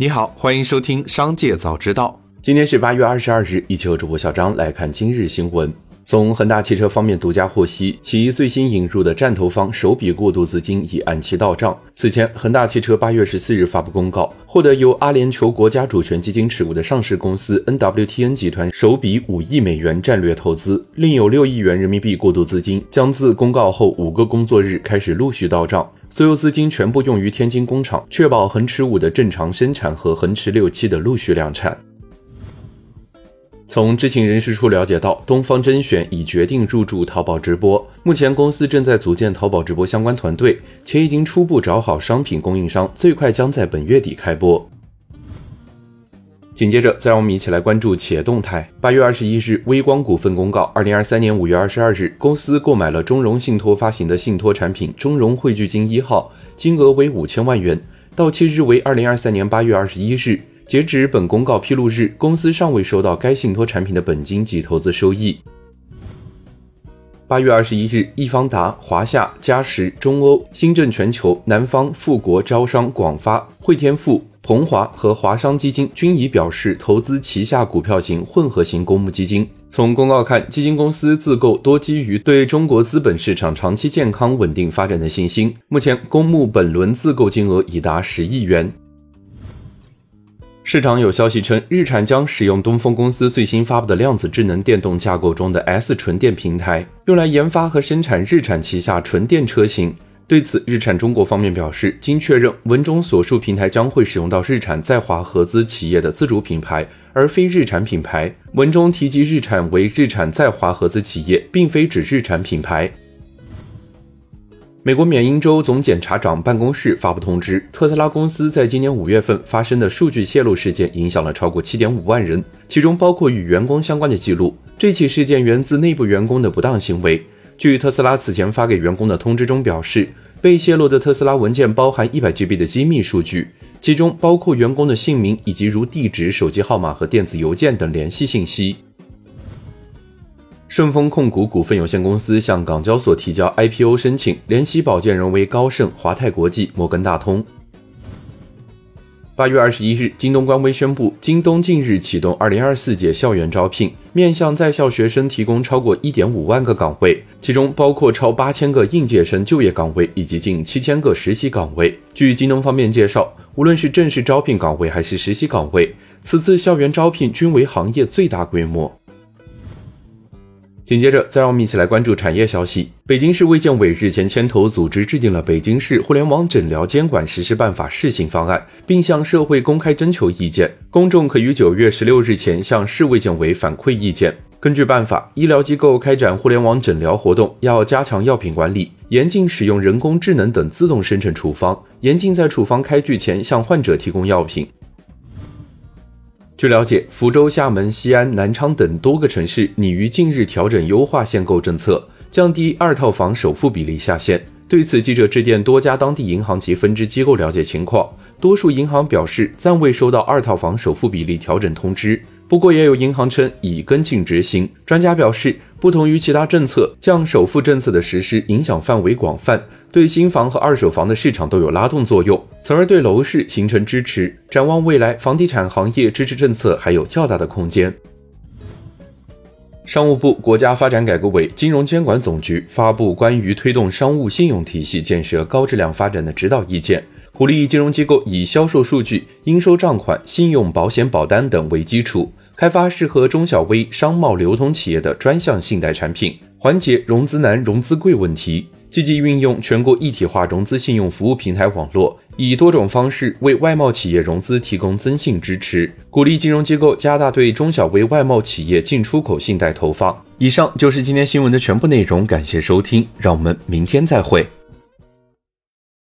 你好，欢迎收听《商界早知道》。今天是八月二十二日，一起和主播小张来看今日新闻。从恒大汽车方面独家获悉，其最新引入的战投方首笔过渡资金已按期到账。此前，恒大汽车八月十四日发布公告，获得由阿联酋国家主权基金持股的上市公司 NWTN 集团首笔五亿美元战略投资，另有六亿元人民币过渡资金将自公告后五个工作日开始陆续到账。所有资金全部用于天津工厂，确保恒驰五的正常生产和恒驰六七的陆续量产。从知情人士处了解到，东方甄选已决定入驻淘宝直播。目前，公司正在组建淘宝直播相关团队，且已经初步找好商品供应商，最快将在本月底开播。紧接着，再让我们一起来关注企业动态。八月二十一日，微光股份公告，二零二三年五月二十二日，公司购买了中融信托发行的信托产品中融汇聚金一号，金额为五千万元，到期日为二零二三年八月二十一日。截止本公告披露日，公司尚未收到该信托产品的本金及投资收益。八月二十一日，易方达、华夏、嘉实、中欧、新政全球、南方、富国、招商、广发、汇添富、鹏华和华商基金均已表示投资旗下股票型混合型公募基金。从公告看，基金公司自购多基于对中国资本市场长期健康稳定发展的信心。目前，公募本轮自购金额已达十亿元。市场有消息称，日产将使用东风公司最新发布的量子智能电动架构中的 S 纯电平台，用来研发和生产日产旗下纯电车型。对此，日产中国方面表示，经确认，文中所述平台将会使用到日产在华合资企业的自主品牌，而非日产品牌。文中提及日产为日产在华合资企业，并非指日产品牌。美国缅因州总检察长办公室发布通知，特斯拉公司在今年五月份发生的数据泄露事件影响了超过七点五万人，其中包括与员工相关的记录。这起事件源自内部员工的不当行为。据特斯拉此前发给员工的通知中表示，被泄露的特斯拉文件包含一百 GB 的机密数据，其中包括员工的姓名以及如地址、手机号码和电子邮件等联系信息。顺丰控股股份有限公司向港交所提交 IPO 申请，联席保荐人为高盛、华泰国际、摩根大通。八月二十一日，京东官微宣布，京东近日启动二零二四届校园招聘，面向在校学生提供超过一点五万个岗位，其中包括超八千个应届生就业岗位以及近七千个实习岗位。据京东方面介绍，无论是正式招聘岗位还是实习岗位，此次校园招聘均为行业最大规模。紧接着，再让我们一起来关注产业消息。北京市卫健委日前牵头组织制定了《北京市互联网诊疗监管实施办法》试行方案，并向社会公开征求意见。公众可于九月十六日前向市卫健委反馈意见。根据办法，医疗机构开展互联网诊疗活动要加强药品管理，严禁使用人工智能等自动生成处方，严禁在处方开具前向患者提供药品。据了解，福州、厦门、西安、南昌等多个城市拟于近日调整优化限购政策，降低二套房首付比例下限。对此，记者致电多家当地银行及分支机构了解情况，多数银行表示暂未收到二套房首付比例调整通知。不过，也有银行称已跟进执行。专家表示，不同于其他政策，降首付政策的实施影响范围广泛，对新房和二手房的市场都有拉动作用，从而对楼市形成支持。展望未来，房地产行业支持政策还有较大的空间。商务部、国家发展改革委、金融监管总局发布关于推动商务信用体系建设高质量发展的指导意见。鼓励金融机构以销售数据、应收账款、信用保险保单等为基础，开发适合中小微商贸流通企业的专项信贷产品，缓解融资难、融资贵问题。积极运用全国一体化融资信用服务平台网络，以多种方式为外贸企业融资提供增信支持。鼓励金融机构加大对中小微外贸企业进出口信贷投放。以上就是今天新闻的全部内容，感谢收听，让我们明天再会。